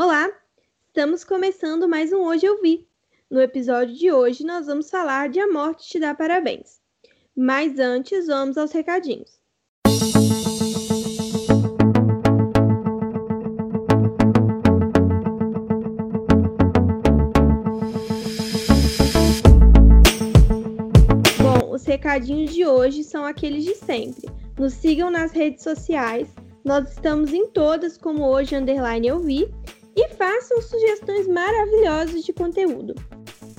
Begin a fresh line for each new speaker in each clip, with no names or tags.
Olá, estamos começando mais um Hoje Eu Vi. No episódio de hoje, nós vamos falar de A Morte Te Dá Parabéns. Mas antes, vamos aos recadinhos. Bom, os recadinhos de hoje são aqueles de sempre. Nos sigam nas redes sociais. Nós estamos em todas como hoje underline eu vi e façam sugestões maravilhosas de conteúdo.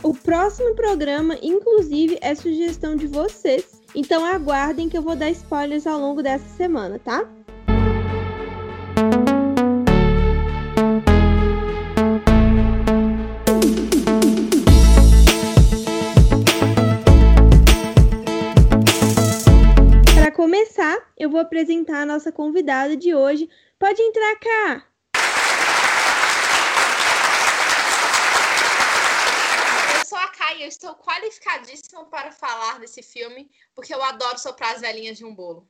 O próximo programa, inclusive, é sugestão de vocês. Então aguardem que eu vou dar spoilers ao longo dessa semana, tá? Para começar, eu vou apresentar a nossa convidada de hoje. Pode entrar cá!
Eu sou a Kai e eu estou qualificadíssima para falar desse filme, porque eu adoro soprar as velhinhas de um bolo.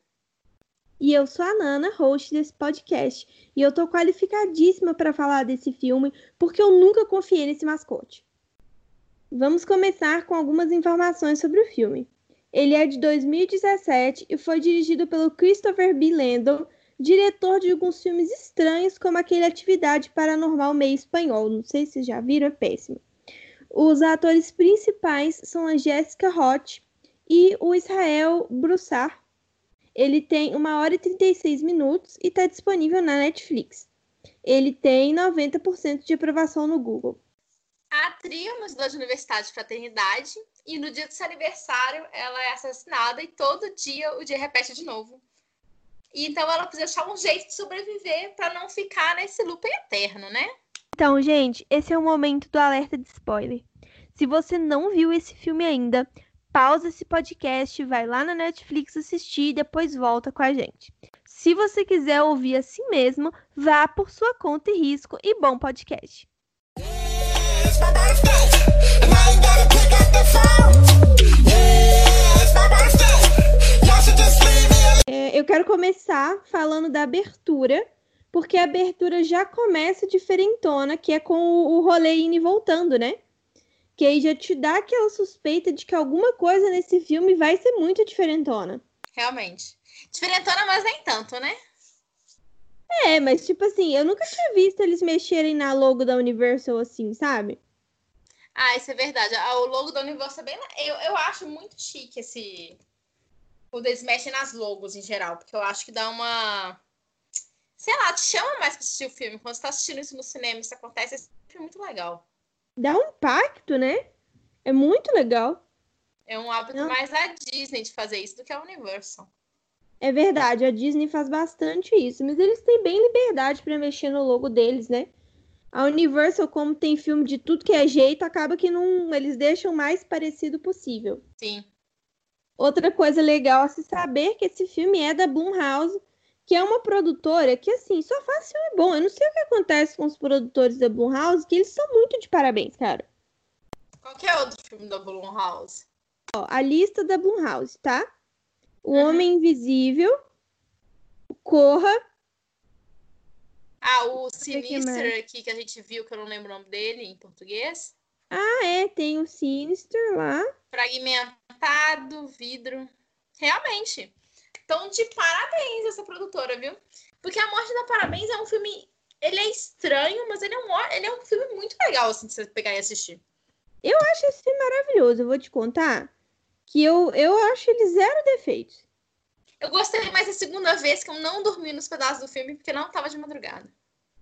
E eu sou a Nana, host desse podcast. E eu tô qualificadíssima para falar desse filme, porque eu nunca confiei nesse mascote. Vamos começar com algumas informações sobre o filme. Ele é de 2017 e foi dirigido pelo Christopher B. Landon, diretor de alguns filmes estranhos, como aquele Atividade Paranormal Meio Espanhol. Não sei se já viram, é péssimo. Os atores principais são a Jessica Roth e o Israel Broussard. Ele tem 1 hora e 36 minutos e está disponível na Netflix. Ele tem 90% de aprovação no Google.
A trio estudante de universidade de fraternidade e no dia do seu aniversário ela é assassinada e todo dia o dia repete de novo. E então ela precisa achar um jeito de sobreviver para não ficar nesse loop eterno, né?
Então, gente, esse é o momento do alerta de spoiler. Se você não viu esse filme ainda, pausa esse podcast, vai lá na Netflix assistir e depois volta com a gente. Se você quiser ouvir assim mesmo, vá por sua conta e risco e bom podcast. É, eu quero começar falando da abertura, porque a abertura já começa diferentona, que é com o, o rolê indo e voltando, né? Que aí já te dá aquela suspeita de que alguma coisa nesse filme vai ser muito diferentona.
Realmente. Diferentona, mas nem tanto, né?
É, mas tipo assim, eu nunca tinha visto eles mexerem na logo da Universal assim, sabe?
Ah, isso é verdade. Ah, O logo da Universal é bem. Eu, eu acho muito chique esse. Quando eles mexem nas logos em geral, porque eu acho que dá uma. Sei lá, te chama mais pra assistir o filme. Quando você tá assistindo isso no cinema, isso acontece, é sempre muito legal.
Dá um impacto, né? É muito legal.
É um hábito
Não.
mais da Disney de fazer isso do que a Universal.
É verdade, a Disney faz bastante isso, mas eles têm bem liberdade pra mexer no logo deles, né? A Universal, como tem filme de tudo que é jeito, acaba que não, eles deixam o mais parecido possível.
Sim.
Outra coisa legal a se saber que esse filme é da Blumhouse, que é uma produtora que, assim, só faz filme bom. Eu não sei o que acontece com os produtores da Blumhouse, que eles são muito de parabéns, cara.
Qual que é outro filme da Blumhouse?
Ó, a lista da Blumhouse, tá? O
Uhum.
Homem Invisível, Corra,
Ah, o
que?
Sinister aqui que a gente viu, que eu não lembro o nome dele em português.
ah, é, tem o Sinister lá.
Fragmentado, vidro. Realmente. Então, de parabéns essa produtora, viu? Porque A Morte da Parabéns é um filme. Ele é estranho, mas ele é um, ele é um filme muito legal, assim, de você pegar e assistir.
Eu acho esse filme maravilhoso, eu vou te contar que eu, eu acho ele zero defeitos.
Eu gostei mais a segunda vez que eu não dormi nos pedaços do filme, porque não tava de madrugada.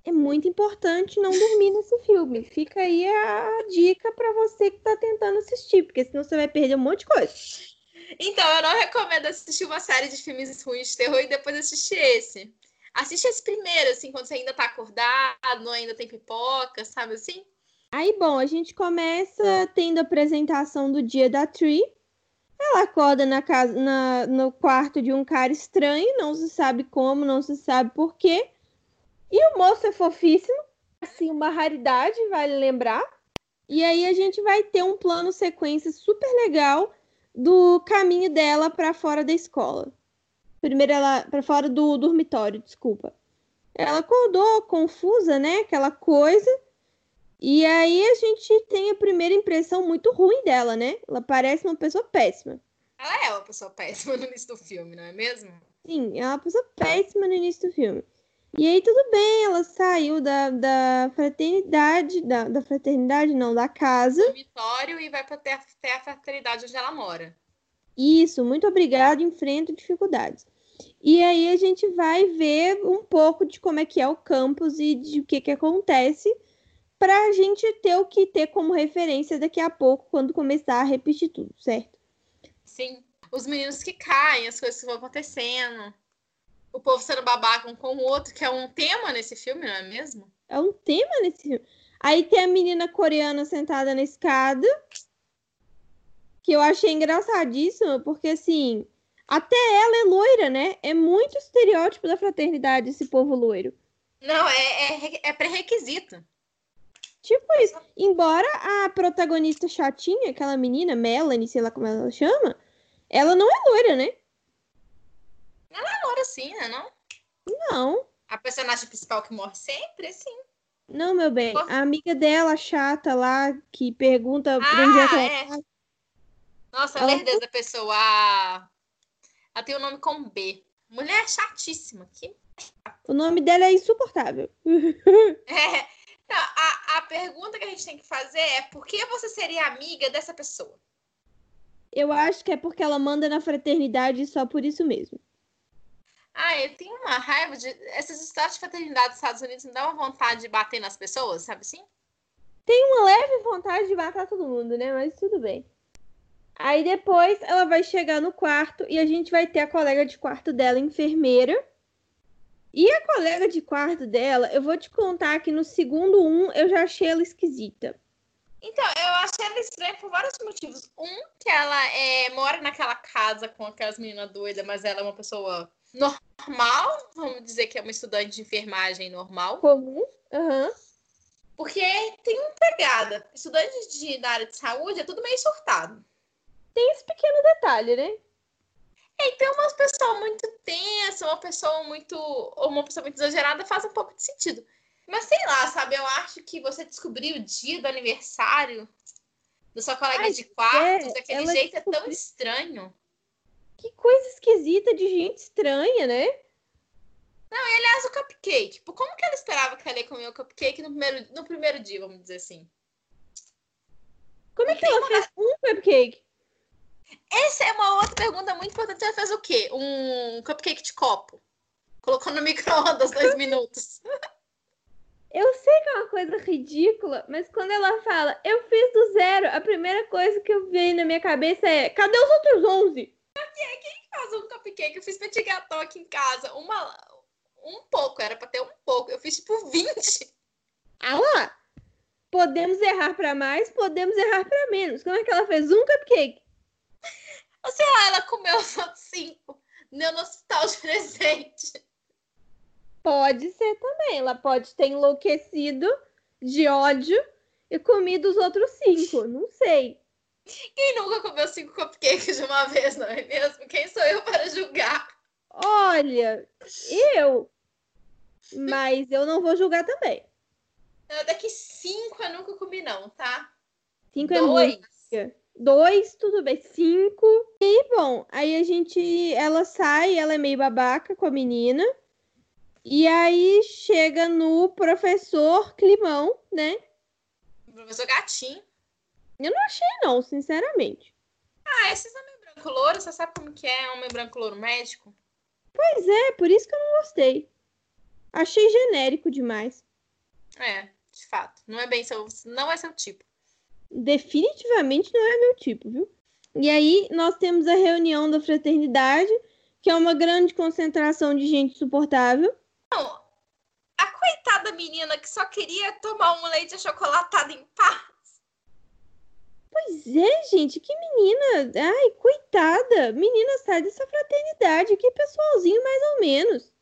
É muito importante não dormir nesse filme. Fica aí a dica pra você que tá tentando assistir, porque senão você vai perder um monte de coisa.
Então, eu não recomendo assistir uma série de filmes ruins de terror e depois assistir esse. Assiste esse primeiro, assim, quando você ainda tá acordado, ainda tem pipoca, sabe assim?
Aí, bom, a gente começa tendo a apresentação do dia da Tree. Ela acorda na casa, na, no quarto de um cara estranho, não se sabe como, não se sabe por quê. E o moço é fofíssimo, assim, uma raridade, vale lembrar. E aí a gente vai ter um plano sequência super legal do caminho dela para fora da escola. Primeiro ela para fora do dormitório, desculpa. ela acordou confusa, né? Aquela coisa. E aí a gente tem a primeira impressão muito ruim dela, né? Ela parece uma pessoa péssima.
Ela é uma pessoa péssima no início do filme, não é mesmo?
Sim, é uma pessoa péssima no início do filme. E aí tudo bem, ela saiu da, da fraternidade, da, da fraternidade não, da casa.
Dormitório e vai pra ter, ter a fraternidade onde ela mora.
Isso, muito obrigada, enfrento dificuldades. E aí a gente vai ver um pouco de como é que é o campus e de o que que acontece para a gente ter o que ter como referência daqui a pouco quando começar a repetir tudo, certo?
Sim. Os meninos que caem, as coisas que vão acontecendo. O povo sendo babaca um com o outro, que é um tema nesse filme, não é mesmo?
É um tema nesse filme. Aí tem a menina coreana sentada na escada, que eu achei engraçadíssima, porque assim, até ela é loira, né? É muito estereótipo da fraternidade esse povo loiro.
Não, é, é, é pré-requisito.
Tipo isso. Embora a protagonista chatinha, aquela menina, Melanie, sei lá como ela chama, ela não é loira, né?
Agora sim, né? Não?
Não.
A personagem principal que morre sempre, sim.
Não, meu bem.
Posso-
A amiga dela, chata lá, que pergunta pra onde é que
Ah,
ela
é.
tá.
Nossa, a
Ela-
lerdeza da pessoa. Ela tem o nome com B. Mulher chatíssima. Que...
O nome dela é insuportável.
É. Não, a, a pergunta que a gente tem que fazer é por que você seria amiga dessa pessoa?
Eu acho que é porque ela manda na fraternidade só por isso mesmo.
Ah, eu tenho uma raiva de. Essas histórias de fraternidade dos Estados Unidos me dão uma vontade de bater nas pessoas, sabe assim?
Uma leve vontade de matar todo mundo, né? Mas tudo bem. Aí depois ela vai chegar no quarto e a gente vai ter a colega de quarto dela, enfermeira. E a colega de quarto dela, eu vou te contar que no segundo um eu já achei ela esquisita.
Então, eu achei ela estranha por vários motivos. Um, que ela é, mora naquela casa com aquelas meninas doidas, mas ela é uma pessoa normal. Vamos dizer que é uma estudante de enfermagem normal.
Comum? Aham.
Porque tem uma pegada. Estudante de, da área de saúde é tudo meio surtado.
Tem esse pequeno detalhe, né?
Então, uma pessoa muito tensa, uma pessoa muito. ou uma pessoa muito exagerada faz um pouco de sentido. Mas sei lá, sabe? Eu acho que você descobrir o dia do aniversário da sua colega
Ai,
de quarto
é,
daquele jeito é tão estranho.
Que coisa esquisita de gente estranha, né?
Aliás, o cupcake. Como que ela esperava que ela ia comer o cupcake no primeiro, no primeiro dia, vamos dizer assim?
Como é que ela fez um cupcake?
Essa é uma outra pergunta muito importante. Ela fez o quê? Um cupcake de copo. Colocou no micro-ondas dois minutos.
Eu sei que é uma coisa ridícula, mas quando ela fala, eu fiz do zero, a primeira coisa que eu veio na minha cabeça é, cadê os outros 11?
Faz um cupcake. Eu fiz petit gâteau aqui em casa. Uma, um pouco, era pra ter um pouco. Eu fiz tipo 20.
Ah lá! Podemos errar pra mais, podemos errar pra menos. Como é que ela fez um cupcake?
Ou sei lá, ela comeu os outros cinco. Deu no hospital de presente.
Pode ser também. Ela pode ter enlouquecido de ódio e comido os outros cinco. Não sei.
Quem nunca comeu cinco cupcakes de uma vez, não é mesmo? Quem sou eu para julgar?
Olha, eu. Mas eu não vou julgar também.
Não, daqui cinco eu nunca comi, não, tá?
Cinco é muito.
Dois.
Dois, tudo bem. Cinco. E, bom, aí a gente. Ela sai, ela é meio babaca com a menina. E aí chega no professor Climão, né?
Professor Gatinho.
Eu não achei, não, sinceramente.
Ah, esses homem branco louro, você sabe como que é homem branco louro médico?
Pois é, por isso que eu não gostei. Achei genérico demais.
É, de fato. Não é bem seu. Não é seu tipo.
Definitivamente não é meu tipo, viu? E aí nós temos a reunião da fraternidade, que é uma grande concentração de gente insuportável.
A coitada menina que só queria tomar um leite achocolatado em paz.
Pois é, gente, que menina. Ai, coitada. Menina, sai dessa fraternidade. Que pessoalzinho, mais ou menos.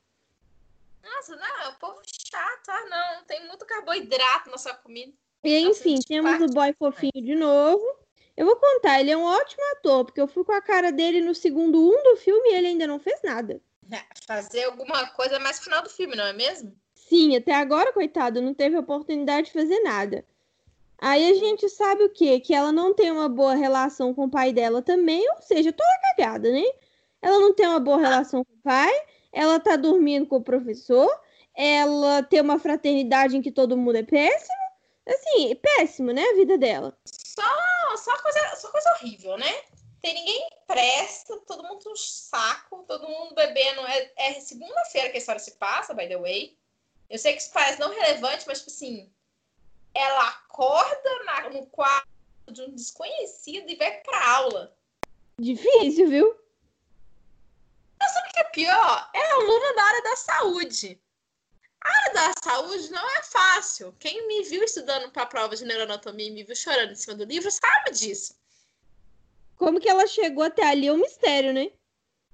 Nossa, não, é um povo chato. Ah, não. Tem muito carboidrato na sua comida.
E
Nossa,
enfim, temos o boy fofinho de novo. Eu vou contar, ele é um ótimo ator, porque eu fui com a cara dele no segundo um do filme e ele ainda não fez nada.
É, Fazer alguma coisa mais final do filme, não é mesmo?
Sim, até agora, coitado, não teve oportunidade de fazer nada. Aí a gente sabe o quê? Que ela não tem uma boa relação com o pai dela também, ou seja, toda cagada, né? Ela não tem uma boa relação com o pai, ela tá dormindo com o professor, ela tem uma fraternidade em que todo mundo é péssimo. Assim, péssimo, né? A vida dela.
Só, só, coisa, só coisa horrível, né? Tem ninguém presta, todo mundo um saco, todo mundo bebendo. É, é segunda-feira que a história se passa, by the way. Eu sei que isso parece não relevante, mas, tipo assim, ela acorda na, no quarto de um desconhecido e vai pra aula.
Difícil, viu?
Mas sabe o que é pior? É aluna da área da saúde. A área da saúde não é fácil. Quem me viu estudando para a prova de neuroanatomia e me viu chorando em cima do livro sabe disso.
Como que ela chegou até ali é um mistério, né?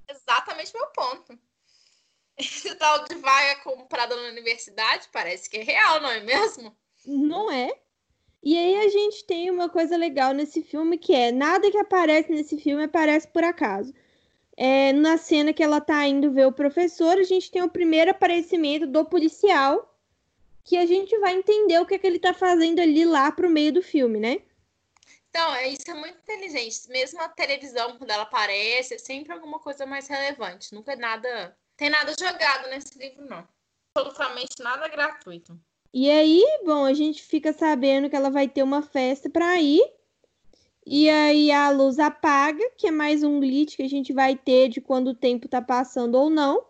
Exatamente meu ponto. Esse tal de vaga comprada na universidade parece que é real, não é mesmo?
Não é? E aí a gente tem uma coisa legal nesse filme que é nada que aparece nesse filme aparece por acaso. É, na cena que ela tá indo ver o professor, a gente tem o primeiro aparecimento do policial, que a gente vai entender o que, é que ele tá fazendo ali lá pro meio do filme, né?
Então, é- isso é muito inteligente. Mesmo a televisão, quando ela aparece, é sempre alguma coisa mais relevante. Nunca é nada. Tem nada jogado nesse livro, não. Absolutamente nada gratuito.
E aí, bom, a gente fica sabendo que ela vai ter uma festa pra ir. E aí a luz apaga, que é mais um glitch que a gente vai ter de quando o tempo tá passando ou não.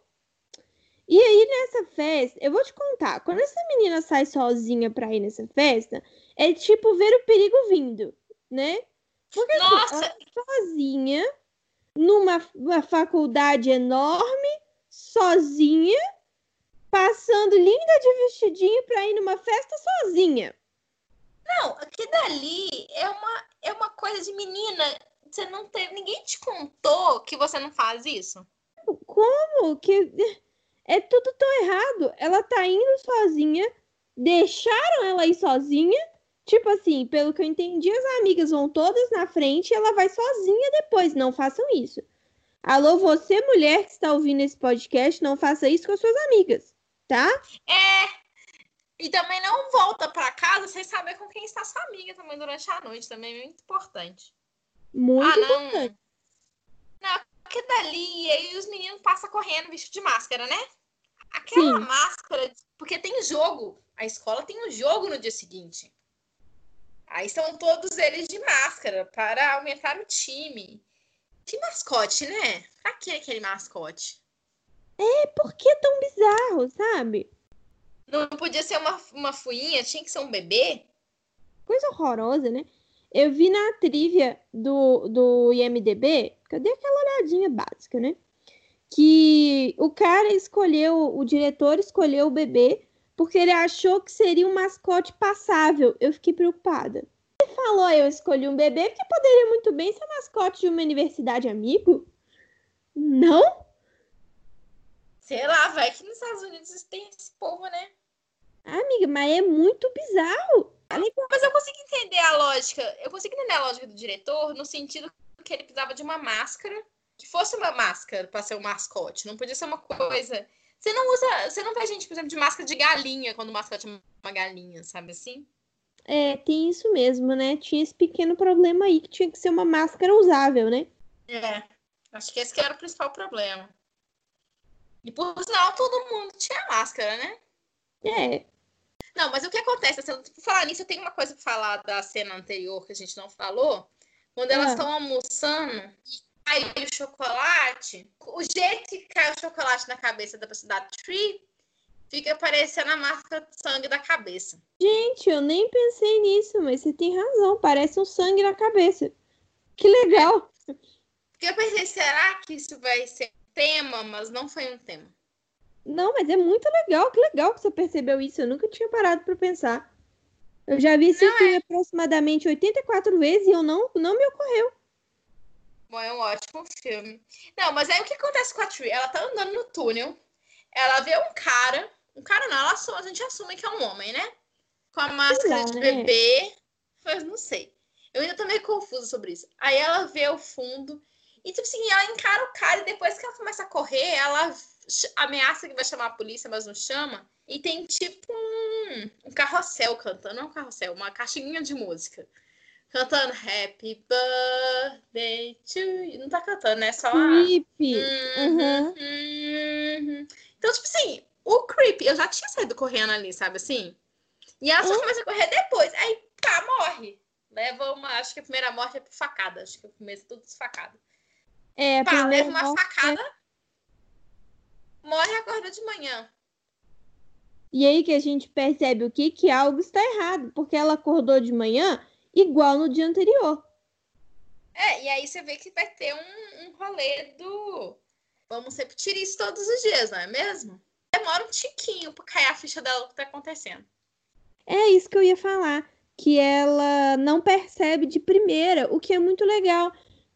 E aí nessa festa, eu vou te contar, quando essa menina sai sozinha pra ir nessa festa, é tipo ver o perigo vindo, né? Porque assim,
Nossa!
ela tá sozinha, numa uma faculdade enorme, sozinha, passando linda de vestidinho pra ir numa festa sozinha.
Não, aqui dali é uma, é uma coisa de menina. Você não tem. Ninguém te contou que você não faz isso?
Como que é tudo tão errado? Ela tá indo sozinha, deixaram ela ir sozinha. Tipo assim, pelo que eu entendi, as amigas vão todas na frente e ela vai sozinha depois. Não façam isso. Alô, você, mulher que está ouvindo esse podcast, não faça isso com as suas amigas, tá?
É. E também não volta pra casa sem saber com quem está sua amiga também durante a noite. Também é muito importante.
Muito
ah, não.
importante.
Não, porque dali, e aí os meninos passam correndo vestido de máscara, né? Aquela
Sim.
máscara, porque tem jogo. A escola tem um jogo no dia seguinte. Aí estão todos eles de máscara para aumentar o time. Que mascote, né? Pra que aquele mascote?
É por que tão bizarro, sabe?
Não podia ser uma, uma fuinha, tinha que ser um bebê?
Coisa horrorosa, né? Eu vi na trivia do, do IMDB, que eu dei aquela olhadinha básica, né? Que o cara escolheu, o diretor escolheu o bebê porque ele achou que seria um mascote passável. Eu fiquei preocupada. Ele falou, eu escolhi um bebê porque poderia muito bem ser mascote de uma universidade amigo. Não?
Sei lá, vai que nos Estados Unidos tem esse povo, né?
Amiga, mas é muito bizarro.
Mas eu consigo entender a lógica. Eu consigo entender a lógica do diretor no sentido que ele precisava de uma máscara que fosse uma máscara para ser um mascote. Não podia ser uma coisa. Você não usa. Você não vê gente, por exemplo, de máscara de galinha quando o mascote é uma galinha, sabe assim?
É, tem isso mesmo, né? Tinha esse pequeno problema aí que tinha que ser uma máscara usável, né?
É. Acho que esse que era o principal problema. E por sinal, todo mundo tinha máscara, né?
É,
Não, mas o que acontece? Assim, por falar nisso, eu tenho uma coisa pra falar da cena anterior que a gente não falou. Quando elas
Ah.
estão almoçando e cai o chocolate, o jeito que cai o chocolate na cabeça da pessoa da Tree fica parecendo a marca de sangue da cabeça.
Gente, eu nem pensei nisso, mas você tem razão. Parece um sangue na cabeça. Que legal.
Porque eu pensei, será que isso vai ser tema? Mas não foi um tema.
Não, mas é muito legal. Que legal que você percebeu isso. Eu nunca tinha parado pra pensar. Eu já vi esse
Não,
filme aproximadamente 84 vezes e eu não, não me ocorreu.
Bom, é um ótimo filme. Não, mas aí o que acontece com a Tree? Ela tá andando no túnel, ela vê um cara, um cara não, ela assume, a gente assume que é um homem, né? Com a máscara
lá,
de
né?
bebê, mas não sei. Eu ainda tô meio confusa sobre isso. Aí ela vê o fundo e, tipo assim, ela encara o cara e depois que ela começa a correr, ela ameaça que vai chamar a polícia, mas não chama. E tem tipo um, um carrossel cantando, não um carrossel, uma caixinha de música. Cantando Happy Birthday to you. Não tá cantando, né? Só a.
Creepy.
Uhum,
Uhum.
uhum. Então, tipo assim, o Creep, eu já tinha saído correndo ali, sabe assim? E ela só
Hum.
começa a correr depois. Aí, pá, morre. Leva uma. Acho que a primeira morte é por facada. Acho que o começo é tudo facada.
É,
Pá,
primeira
leva uma
morte é-
facada. Morre e acorda de manhã.
E aí que a gente percebe o que? Que algo está errado, porque ela acordou de manhã igual no dia anterior.
É, e aí você vê que vai ter um, um rolê do. Vamos repetir isso todos os dias, não é mesmo? Demora um tiquinho pra cair a ficha dela o que tá acontecendo.
É isso que eu ia falar, que ela não percebe de primeira, o que é muito legal,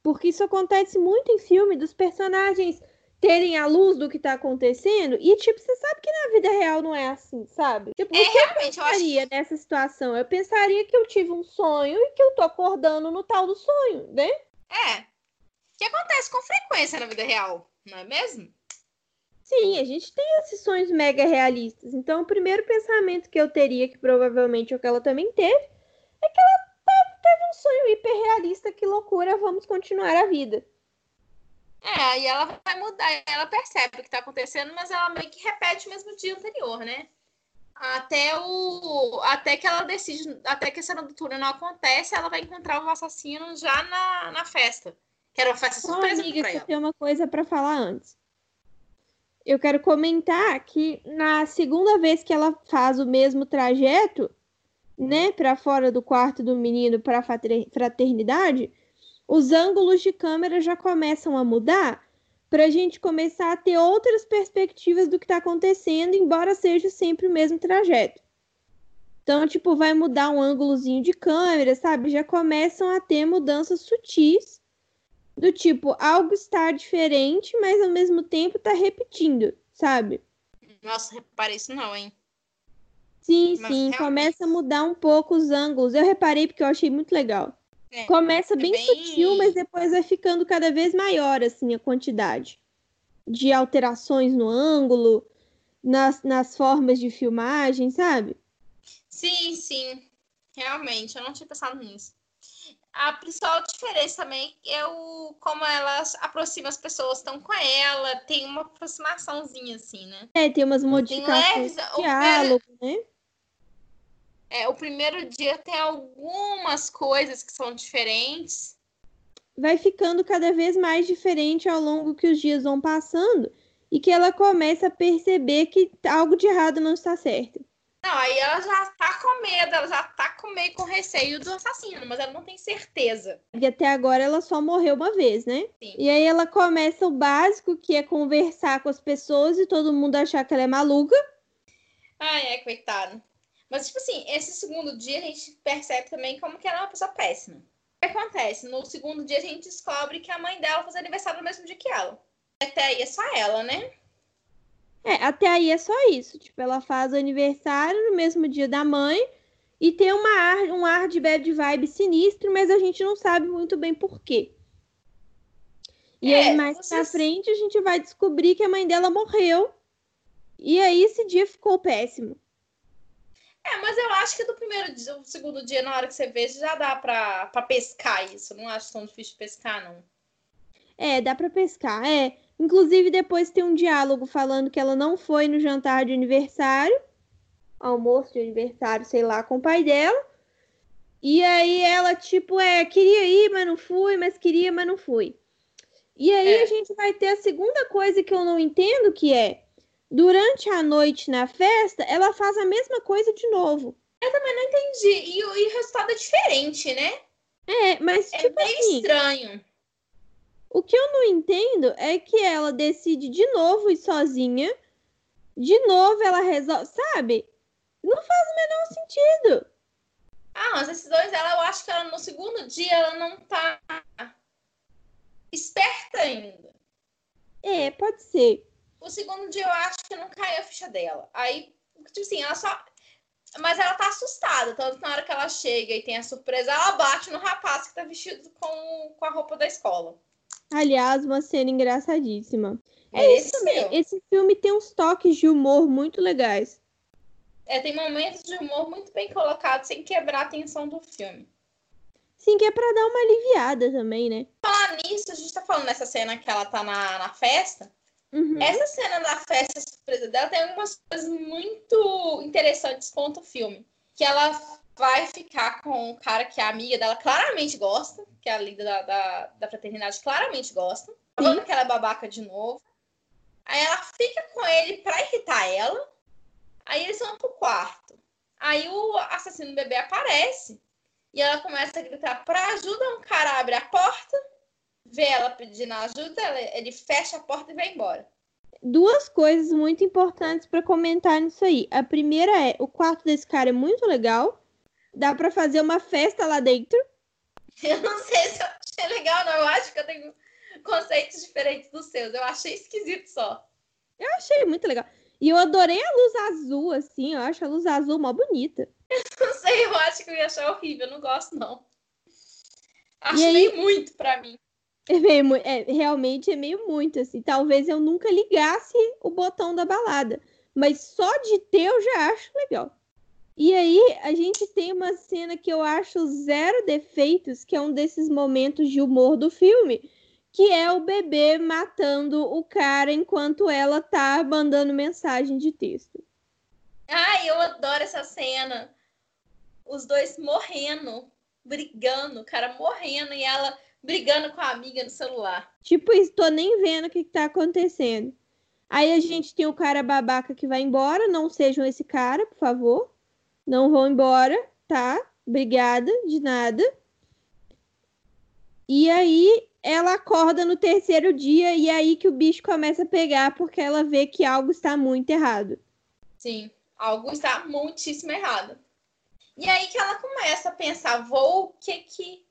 porque isso acontece muito em filme dos personagens terem a luz do que tá acontecendo e tipo, você sabe que na vida real não é assim, sabe? Tipo,
É,
eu
realmente, eu acho
pensaria nessa situação? Eu pensaria que eu tive um sonho e que eu tô acordando no tal do sonho, né?
É. Que acontece com frequência na vida real, não é mesmo?
Sim, a gente tem esses sonhos mega realistas. Então, o primeiro pensamento que eu teria, que provavelmente é o que ela também teve, é que ela teve um sonho hiperrealista. Que loucura, vamos continuar a vida.
É, aí ela vai mudar, ela percebe o que tá acontecendo, mas ela meio que repete o mesmo dia anterior, né? Até o. Até que ela decide, até que essa noturna não acontece, ela vai encontrar o assassino já na, na festa. Que era uma festa
Só,
surpresa
amiga,
pra ela.
tenho uma coisa para falar antes. Eu quero comentar que na segunda vez que ela faz o mesmo trajeto, né, para fora do quarto do menino para fraternidade, os ângulos de câmera já começam a mudar para a gente começar a ter outras perspectivas do que está acontecendo, embora seja sempre o mesmo trajeto. Então, tipo, vai mudar um ângulozinho de câmera, sabe? Já começam a ter mudanças sutis do tipo, algo está diferente, mas ao mesmo tempo está repetindo, sabe?
Nossa, reparei isso não, hein?
Sim,
Mas
sim,
realmente-
começa a mudar um pouco os ângulos. Eu reparei porque eu achei muito legal.
É,
Começa bem,
bem-
sutil, mas depois vai ficando cada vez maior, assim, a quantidade de alterações no ângulo, nas, nas formas de filmagem, sabe?
Sim, sim. Realmente, eu não tinha pensado nisso. A principal diferença também é o como elas aproximam as pessoas, estão com ela, tem uma aproximaçãozinha assim, né?
É, tem umas modificações
leves-
de
o
diálogo, né?
É, o primeiro dia tem algumas coisas que são diferentes.
vai ficando cada vez mais diferente ao longo que os dias vão passando e que ela começa a perceber que algo de errado não está certo.
Não, aí ela já tá com medo, ela já tá com meio com receio do assassino, mas ela não tem certeza.
E até agora ela só morreu uma vez, né?
Sim.
E aí ela começa o básico, que é conversar com as pessoas e todo mundo achar que ela é maluca.
Ai, é, coitado. Mas, tipo assim, esse segundo dia a gente percebe também como que ela é uma pessoa péssima. O que acontece? No segundo dia a gente descobre que a mãe dela faz aniversário no mesmo dia que ela. Até aí é só ela, né?
É, até aí é só isso. Tipo, ela faz o aniversário no mesmo dia da mãe e tem uma ar, um ar de bad vibe sinistro, mas a gente não sabe muito bem por quê. E
É,
aí, mais pra
vocês-
frente, a gente vai descobrir que a mãe dela morreu. E aí, esse dia ficou péssimo.
É, mas eu acho que do primeiro dia, do segundo dia, na hora que você vê, já dá pra, pra pescar isso. Não acho tão difícil de pescar, não.
É, dá pra pescar. É. Inclusive, depois tem um diálogo falando que ela não foi no jantar de aniversário, almoço de aniversário, sei lá, com o pai dela. E aí ela, tipo, é, queria ir, mas não fui, mas queria, mas não fui. E aí
É.
a gente vai ter a segunda coisa que eu não entendo, que é, durante a noite na festa, ela faz a mesma coisa de novo.
Entendi. E, e o resultado é diferente, né?
É, mas
É
tipo
meio
assim,
estranho.
O que eu não entendo é que ela decide de novo ir sozinha. De novo ela resolve. Sabe? Não faz o menor sentido.
Ah, mas esses dois, ela, eu acho que ela no segundo dia ela não tá esperta ainda.
É, pode ser.
O segundo dia eu acho que não caiu a ficha dela. Aí, tipo assim, ela só. Mas ela tá assustada. Tanto que na hora que ela chega e tem a surpresa, ela bate no rapaz que tá vestido com, com a roupa da escola.
Aliás, uma cena engraçadíssima. É isso também. Esse filme tem uns toques de humor muito legais.
É, tem momentos de humor muito bem colocados sem quebrar a tensão do filme.
Sim, que é pra dar uma aliviada também, né?
Falar nisso, a gente tá falando nessa cena que ela tá na, na festa.
Uhum.
Essa cena da festa surpresa dela tem algumas coisas muito interessantes contra o filme. Que ela vai ficar com um cara que a amiga dela claramente gosta, que é a líder da, da, da fraternidade claramente gosta. Falando que ela é babaca de novo. Aí ela fica com ele pra irritar ela. Aí eles vão pro quarto. Aí o assassino bebê aparece. E ela começa a gritar pra ajuda. Um cara abre a porta, vê ela pedindo ajuda, ele fecha a porta e vai embora.
Duas coisas muito importantes pra comentar nisso aí. A primeira é, o quarto desse cara é muito legal. Dá pra fazer uma festa lá dentro.
Eu não sei se eu achei legal, não. Eu acho que eu tenho conceitos diferentes dos seus. Eu achei esquisito só.
Eu achei muito legal. E eu adorei a luz azul, assim. Eu acho a luz azul mó bonita.
Não sei, eu acho que eu ia achar horrível. Eu não gosto, não. Acho
E aí-
muito pra mim.
É meio, é, realmente é meio muito, assim. Talvez eu nunca ligasse o botão da balada. Mas só de ter eu já acho legal. E aí, a gente tem uma cena que eu acho zero defeitos, que é um desses momentos de humor do filme, que é o bebê matando o cara enquanto ela tá mandando mensagem de texto.
Ai, eu adoro essa cena. Os dois morrendo, brigando, o cara morrendo e ela brigando com a amiga no celular.
Tipo, isso, tô nem vendo o que, que tá acontecendo. Aí a gente tem o cara babaca que vai embora. Não sejam esse cara, por favor. Não vão embora, tá? Obrigada, de nada. E aí ela acorda no terceiro dia e é aí que o bicho começa a pegar porque ela vê que algo está muito errado.
Sim, algo está muitíssimo errado. E aí que ela começa a pensar, vou o que que...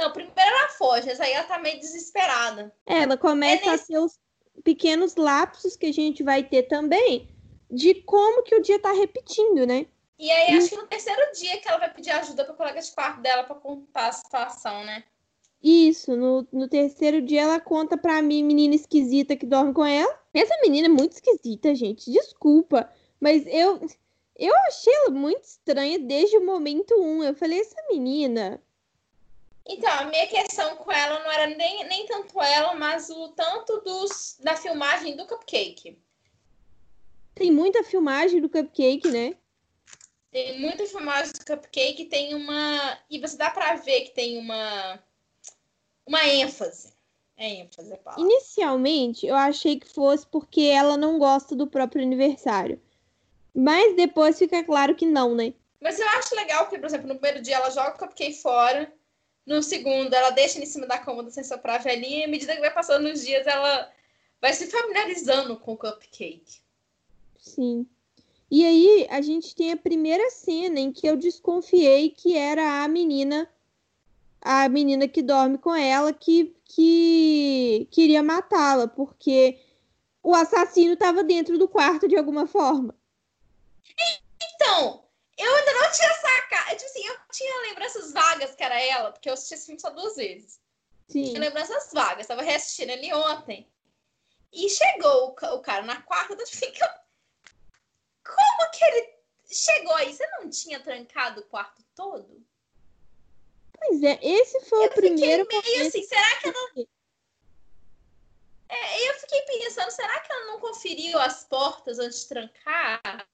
Não, primeiro ela foge, mas aí ela tá meio desesperada.
É, Ela começa
É
a ter os pequenos lapsos que a gente vai ter também de como que o dia tá repetindo, né?
E aí acho que no terceiro dia que ela vai pedir ajuda pra colega de quarto dela pra contar a situação, né?
Isso, no, no terceiro dia ela conta pra mim, menina esquisita que dorme com ela. Essa menina é muito esquisita, gente. Desculpa. Mas eu, eu achei ela muito estranha desde o momento um. Eu falei, essa menina.
Então, a minha questão com ela não era nem, nem tanto ela, mas o tanto dos, da filmagem do Cupcake.
Tem muita filmagem do cupcake, né?
Tem muita filmagem do Cupcake, tem uma. E você dá pra ver que tem uma. Uma ênfase. É ênfase, a palavra.
Inicialmente, eu achei que fosse porque ela não gosta do próprio aniversário. Mas depois fica claro que não, né?
Mas eu acho legal que, por exemplo, no primeiro dia ela joga o cupcake fora. No segundo, ela deixa ele em cima da cômoda sem soprar a velhinha. E à medida que vai passando os dias, ela vai se familiarizando com o cupcake.
Sim. E aí, a gente tem a primeira cena em que eu desconfiei que era a menina, a menina que dorme com ela, que, que queria matá-la, porque o assassino estava dentro do quarto de alguma forma.
Então, eu ainda não tinha sacado. Tipo assim, eu tinha lembranças vagas que era ela, porque eu assisti esse filme só duas vezes.
Sim.
Tinha lembranças vagas, tava reassistindo ele ontem. E chegou o, ca- o cara na quarta, eu fica. Como que ele chegou aí? Você não tinha trancado o quarto todo?
Pois é, esse foi o
Eu fiquei
primeiro
meio assim, será que ela. É, eu fiquei pensando, será que ela não conferiu as portas antes de trancar?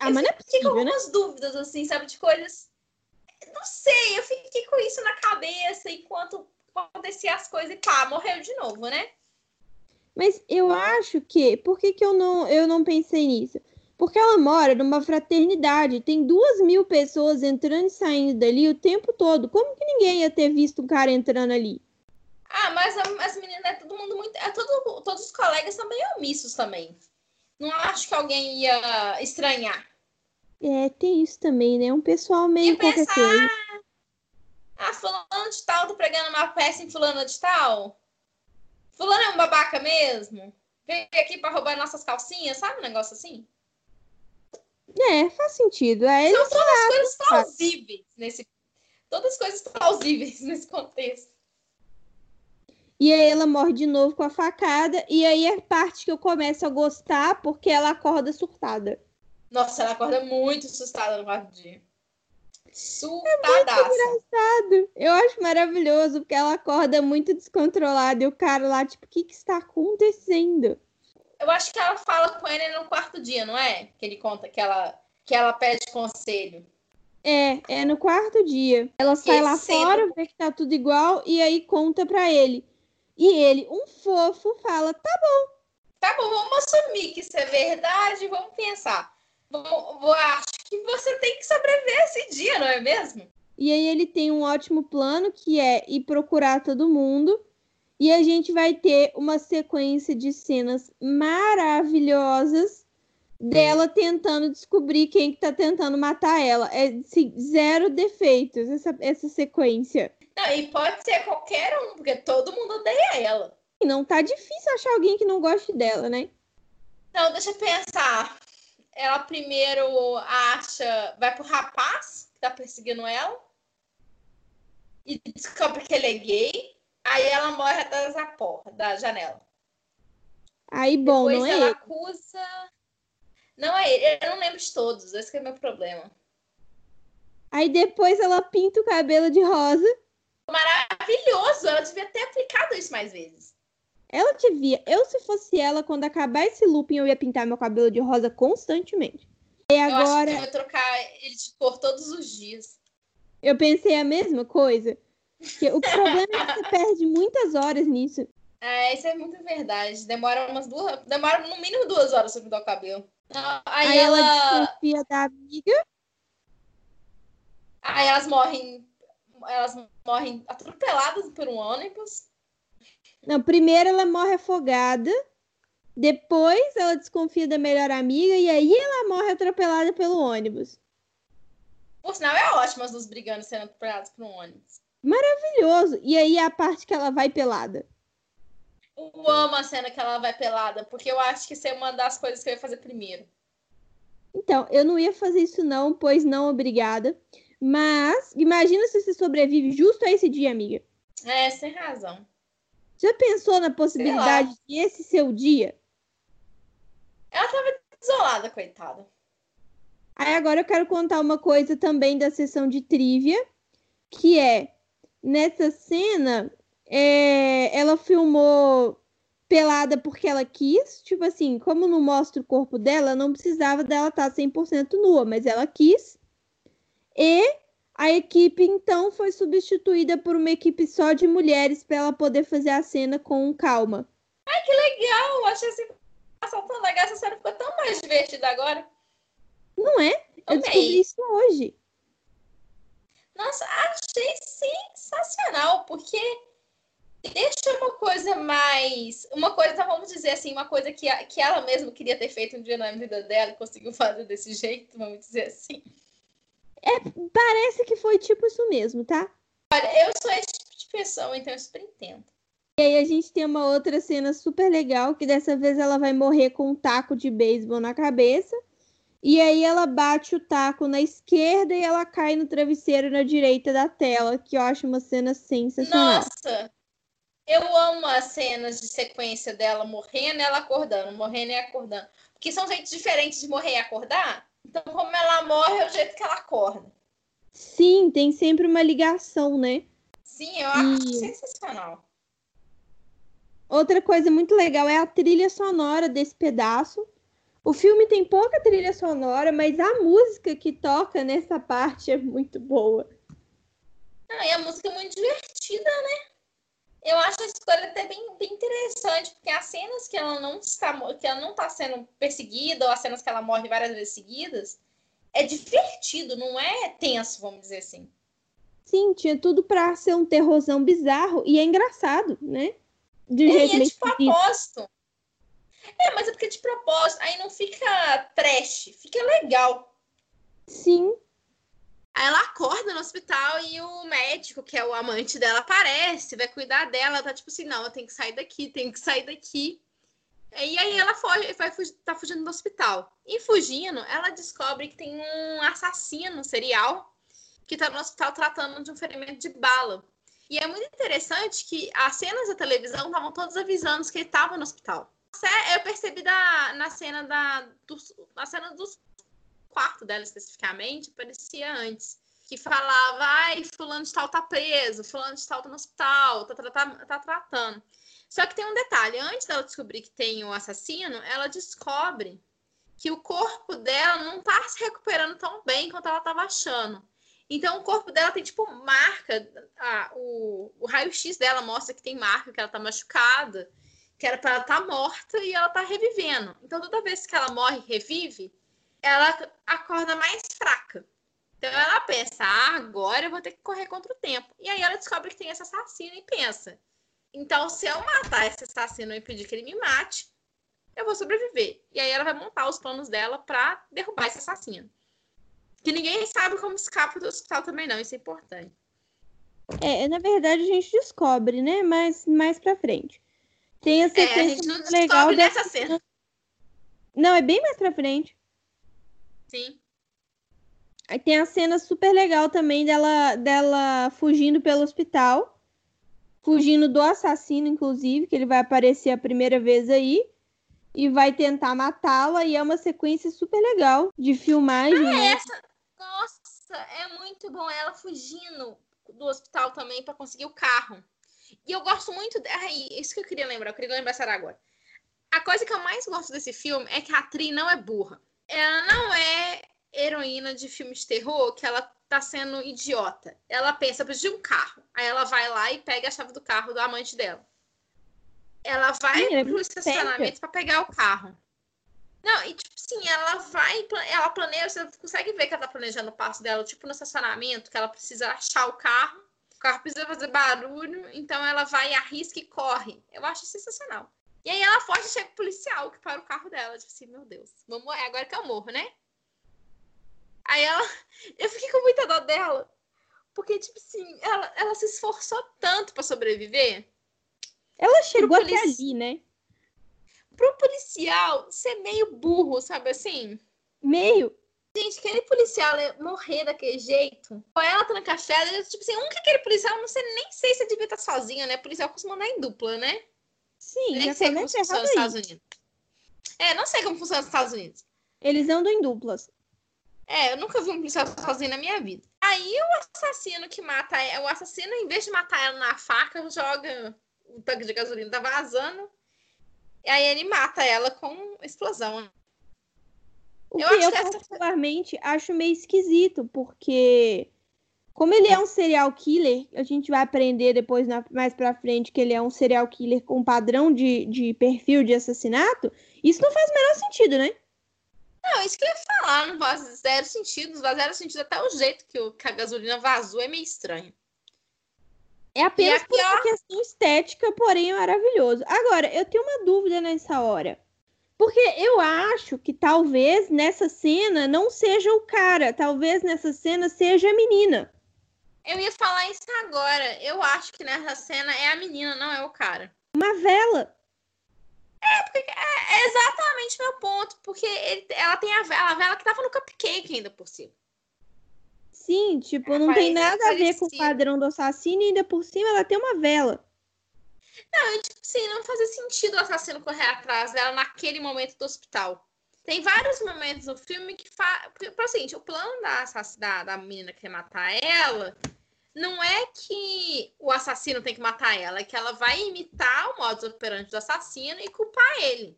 Ah,
Eu
mas não é
com
possível, né?
algumas dúvidas, assim, sabe, de coisas. Não sei, eu fiquei com isso na cabeça enquanto acontecia as coisas e pá, morreu de novo, né?
Mas eu acho que. Por que, que eu, não, eu não pensei nisso? Porque ela mora numa fraternidade, tem duas mil pessoas entrando e saindo dali o tempo todo. Como que ninguém ia ter visto um cara entrando ali?
Ah, mas as meninas, é todo mundo muito. É todo, todos os colegas são meio omissos também. Não acho que alguém ia estranhar.
É, tem isso também, né? Um pessoal meio qualquer
pensar. Ah, fulano de tal tá pregando uma peça em fulano de tal? Fulano é um babaca mesmo? Veio aqui pra roubar nossas calcinhas, sabe um negócio assim?
É, faz sentido. É,
São todas coisas plausíveis nesse. Todas coisas plausíveis nesse contexto.
E aí ela morre de novo com a facada. E aí é parte que eu começo a gostar porque ela acorda surtada.
Nossa, ela acorda muito assustada no quarto dia.
É
Surtadaça.
Engraçado. Eu acho maravilhoso porque ela acorda muito descontrolada. E o cara lá, tipo, o que, que está acontecendo?
Eu acho que ela fala com ele no quarto dia, não é? Que ele conta que ela, que ela pede conselho.
É, é no quarto dia. Ela sai lá
Terceiro.
fora, vê que tá tudo igual e aí conta pra ele. E ele, um fofo, fala: tá
Tá bom, vamos assumir que isso é verdade, vamos pensar. Vou- acho que você tem que sobreviver esse dia, não é mesmo?
E aí ele tem um ótimo plano que é ir procurar todo mundo. E a gente vai ter uma sequência de cenas maravilhosas dela tentando descobrir quem que tá tentando matar ela. É zero defeitos essa, essa sequência.
Não, e pode ser qualquer um, porque todo mundo odeia ela.
E não tá difícil achar alguém que não goste dela, né?
Então, deixa eu pensar. Ela primeiro acha. Vai pro rapaz que tá perseguindo ela. E descobre que ele é gay. Aí ela morre atrás da porta, da janela.
Aí, bom,
Depois
não é
ela
ele.
acusa. Não é ele, eu não lembro de todos, esse que é o meu problema.
Aí depois ela pinta o cabelo de rosa.
Maravilhoso! Ela devia ter aplicado isso mais vezes.
Ela devia. Eu, se fosse ela, quando acabar esse looping, eu ia pintar meu cabelo de rosa constantemente. E
Eu acho
agora,
que eu vou trocar ele de cor todos os dias.
eu pensei a mesma coisa. Que o problema é que você perde muitas horas nisso.
É, isso é muito verdade. Demora umas duas. Demora no mínimo duas horas pra pintar o cabelo. Aí,
Aí ela
ela.
desconfia da amiga.
Aí elas morrem. Elas morrem atropeladas por um ônibus.
Não, primeiro ela morre afogada. Depois ela desconfia da melhor amiga. E aí ela morre atropelada pelo ônibus.
Por sinal, é ótimo as duas brigando sendo atropeladas por um ônibus.
Maravilhoso. E aí é a parte que ela vai pelada.
Eu amo a cena que ela vai pelada, porque eu acho que isso é uma das coisas que eu ia fazer primeiro.
Então, eu não ia fazer isso não, pois não, obrigada. Mas, imagina se você sobrevive justo a esse dia, amiga.
É, tem razão.
Já pensou na possibilidade de esse seu dia?
Ela tava desolada, coitada.
Aí agora eu quero contar uma coisa também da sessão de trivia, que é, nessa cena, é, ela filmou pelada porque ela quis, tipo assim, como não mostra o corpo dela, não precisava dela estar 100% nua, mas ela quis. E a equipe, então, foi substituída por uma equipe só de mulheres para ela poder fazer a cena com calma.
Legal, eu achei esse passar tão legal, essa cena ficou tão mais divertida agora.
Não é? Eu
Amei.
descobri isso hoje.
Nossa, achei sensacional, porque deixa uma coisa mais. Uma coisa, vamos dizer assim, uma coisa que, que ela mesma queria ter feito um dia na vida dela e conseguiu fazer desse jeito, vamos dizer assim.
Parece que foi tipo isso mesmo, tá?
Olha, eu sou esse tipo de pessoa, então eu super entendo.
E aí a gente tem uma outra cena super legal, que dessa vez ela vai morrer com um taco de beisebol na cabeça. E aí ela bate o taco na esquerda e ela cai no travesseiro na direita da tela, que eu acho uma cena sensacional.
Nossa! Eu amo as cenas de sequência dela morrendo e ela acordando, morrendo e acordando. Porque são jeitos diferentes de morrer e acordar. Então, como ela morre, é o jeito que ela acorda.
Sim, tem sempre uma ligação, né?
Sim, eu acho
E-
sensacional.
Outra coisa muito legal é a trilha sonora desse pedaço. O filme tem pouca trilha sonora, mas a música que toca nessa parte é muito boa.
Não, e a música é muito divertida, né? Eu acho a escolha até bem, bem interessante, porque as cenas que ela não está que ela não está sendo perseguida, ou as cenas que ela morre várias vezes seguidas, é divertido, não é tenso, vamos dizer assim.
Sim, tinha tudo pra ser um terrorzão bizarro e é engraçado, né? De um
É,
jeito
e é de propósito. É, mas é porque é de propósito. Aí não fica trash, fica legal.
Sim,
Aí ela acorda no hospital e o médico, que é o amante dela, aparece, vai cuidar dela. Tá tipo assim, não, eu tenho que sair daqui, tenho que sair daqui. E aí ela foge, vai, fugi- tá fugindo do hospital. E fugindo, ela descobre que tem um assassino serial que tá no hospital tratando de um ferimento de bala. E é muito interessante que as cenas da televisão estavam todas avisando que ele estava no hospital. Eu percebi da, na cena da do, na cena dos quarto dela especificamente, parecia antes. Que falava, ai, fulano de tal tá preso, fulano de tal tá no hospital, tá, tá, tá, tá tratando. Só que tem um detalhe, antes dela descobrir que tem o assassino, ela descobre que o corpo dela não tá se recuperando tão bem quanto ela tava achando. Então o corpo dela tem tipo marca, o, o raio-x dela mostra que tem marca, que ela tá machucada, que era para ela tá morta e ela tá revivendo. Então toda vez que ela morre e revive, ela acorda mais fraca. Então ela pensa, ah, agora eu vou ter que correr contra o tempo. E aí ela descobre que tem esse assassino e pensa, então se eu matar esse assassino e impedir que ele me mate, eu vou sobreviver. E aí ela vai montar os planos dela para derrubar esse assassino. Que ninguém sabe como escapa do hospital também não, isso é importante.
É, na verdade a gente descobre, né? Mas mais pra frente. Tem a sequência
é, a gente não legal nessa cena.
Não, é bem mais pra frente.
Sim.
Aí tem a cena super legal também dela, dela fugindo pelo hospital. Fugindo do assassino, inclusive, que ele vai aparecer a primeira vez aí. E vai tentar matá-la. E é uma sequência super legal de filmagem.
Ah,
né?
essa. Nossa, é muito bom ela fugindo do hospital também para conseguir o carro. E eu gosto muito. De... Ai, isso que eu queria lembrar, eu queria lembrar essa agora. A coisa que eu mais gosto desse filme é que a atriz não é burra. Ela não é heroína de filme de terror que ela tá sendo idiota. Ela pensa, preciso de um carro. Aí ela vai lá e pega a chave do carro do amante dela. Ela vai
Sim,
pro estacionamento para pegar o carro. Não, e tipo assim, ela vai, ela planeja, você consegue ver que ela tá planejando o passo dela, tipo no estacionamento, que ela precisa achar o carro, o carro precisa fazer barulho, então ela vai, arrisca e corre. Eu acho sensacional. E aí ela foge e chega o policial que para o carro dela. Tipo assim, meu Deus, vamos, é agora que eu morro, né? Aí ela. Eu fiquei com muita dó dela. Porque, tipo assim, ela, ela se esforçou tanto para sobreviver.
Ela chegou até ali, né?
Pro policial ser meio burro, sabe assim?
Meio.
Gente, aquele policial morrer daquele jeito. Com ela trancachada, tipo assim, um que aquele policial, não sei nem sei se devia estar sozinho, né? O policial costuma andar em dupla, né?
Sim,
nem sei como funciona nos Estados Unidos. É, não sei como funciona nos Estados Unidos.
Eles andam em duplas.
É, eu nunca vi um policial sozinho na minha vida. Aí o assassino que mata ela, o assassino, em vez de matar ela na faca, joga o tanque de gasolina tá vazando. E aí ele mata ela com explosão.
O eu que eu essa... particularmente acho meio esquisito, porque como ele é um serial killer, a gente vai aprender depois na, mais pra frente que ele é um serial killer com padrão de, de perfil de assassinato, isso não faz o menor sentido, né?
Não, isso que eu ia falar, não faz zero sentido, não faz zero sentido até o jeito que, o, que a gasolina vazou é meio estranho.
É apenas por pior... uma questão estética, porém maravilhoso. Agora, eu tenho uma dúvida nessa hora. Porque eu acho que talvez nessa cena não seja o cara, talvez nessa cena seja a menina.
Eu ia falar isso agora. Eu acho que nessa cena é a menina, não é o cara.
Uma vela.
É, porque é, é exatamente meu ponto. Porque ele, ela tem a vela, a vela que tava no cupcake ainda por cima.
Sim, tipo, é, não tem nada a ver com o padrão do assassino e ainda por cima ela tem uma vela.
Não, tipo assim, não fazia sentido o assassino correr atrás dela naquele momento do hospital. Tem vários momentos no filme que faz. Porque, assim, o plano da, da, da menina que quer matar ela não é que o assassino tem que matar ela, é que ela vai imitar o modus operandi do assassino e culpar ele.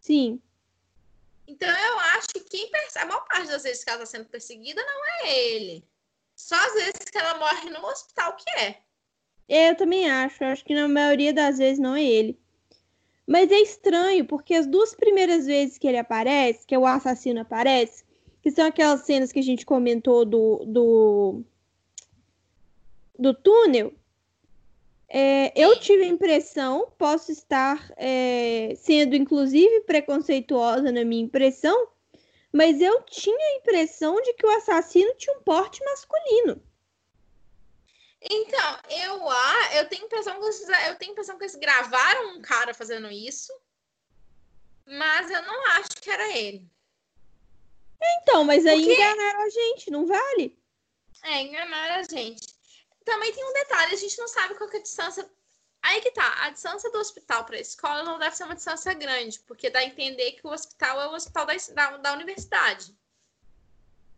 Sim.
Então eu acho que quem percebe, a maior parte das vezes que ela está sendo perseguida não é ele. Só às vezes que ela morre no hospital que é.
é. Eu também acho. Eu acho que na maioria das vezes não é ele. Mas é estranho, porque as duas primeiras vezes que ele aparece, que o assassino aparece, que são aquelas cenas que a gente comentou do, do, do túnel, é, eu tive a impressão, posso estar é, sendo inclusive preconceituosa na minha impressão, mas eu tinha a impressão de que o assassino tinha um porte masculino.
Então, eu, ah, eu tenho a impressão que eles, eu tenho impressão que eles gravaram um cara fazendo isso, mas eu não acho que era ele.
Então, mas aí Porque... enganaram a gente, não vale?
É, enganaram a gente. Também tem um detalhe, a gente não sabe qual que é a distância. Aí que tá, a distância do hospital para a escola não deve ser uma distância grande, porque dá a entender que o hospital é o hospital da, da, da universidade.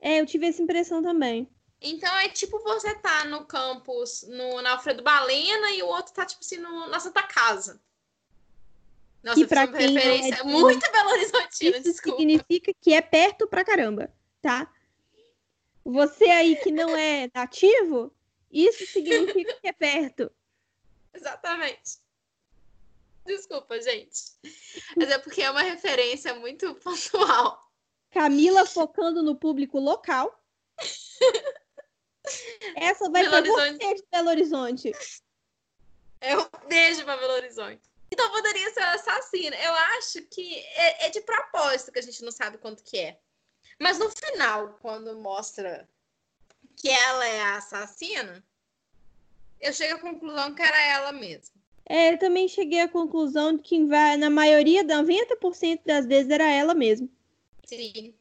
É, eu tive essa impressão também.
Então é tipo você tá no campus, no, na Alfredo Balena, e o outro tá, tipo assim, no, na Santa Casa. Nossa,
E pra quem é
referência
de-
muito Belo Horizontina,
Isso
desculpa.
significa que é perto pra caramba, tá? Você aí que não é nativo, isso significa que é perto.
Exatamente. Desculpa, gente. Mas é porque é uma referência muito pontual.
Camila focando no público local. Essa vai
Belo Horizonte.
você de Belo Horizonte.
É um beijo pra Belo Horizonte. Então poderia ser assassina. Eu acho que é, é de propósito que a gente não sabe quanto que é. Mas no final, quando mostra que ela é a assassina, eu chego à conclusão que era ela mesma.
É, eu também cheguei à conclusão de que na maioria, 90% das vezes era ela mesma.
Sim.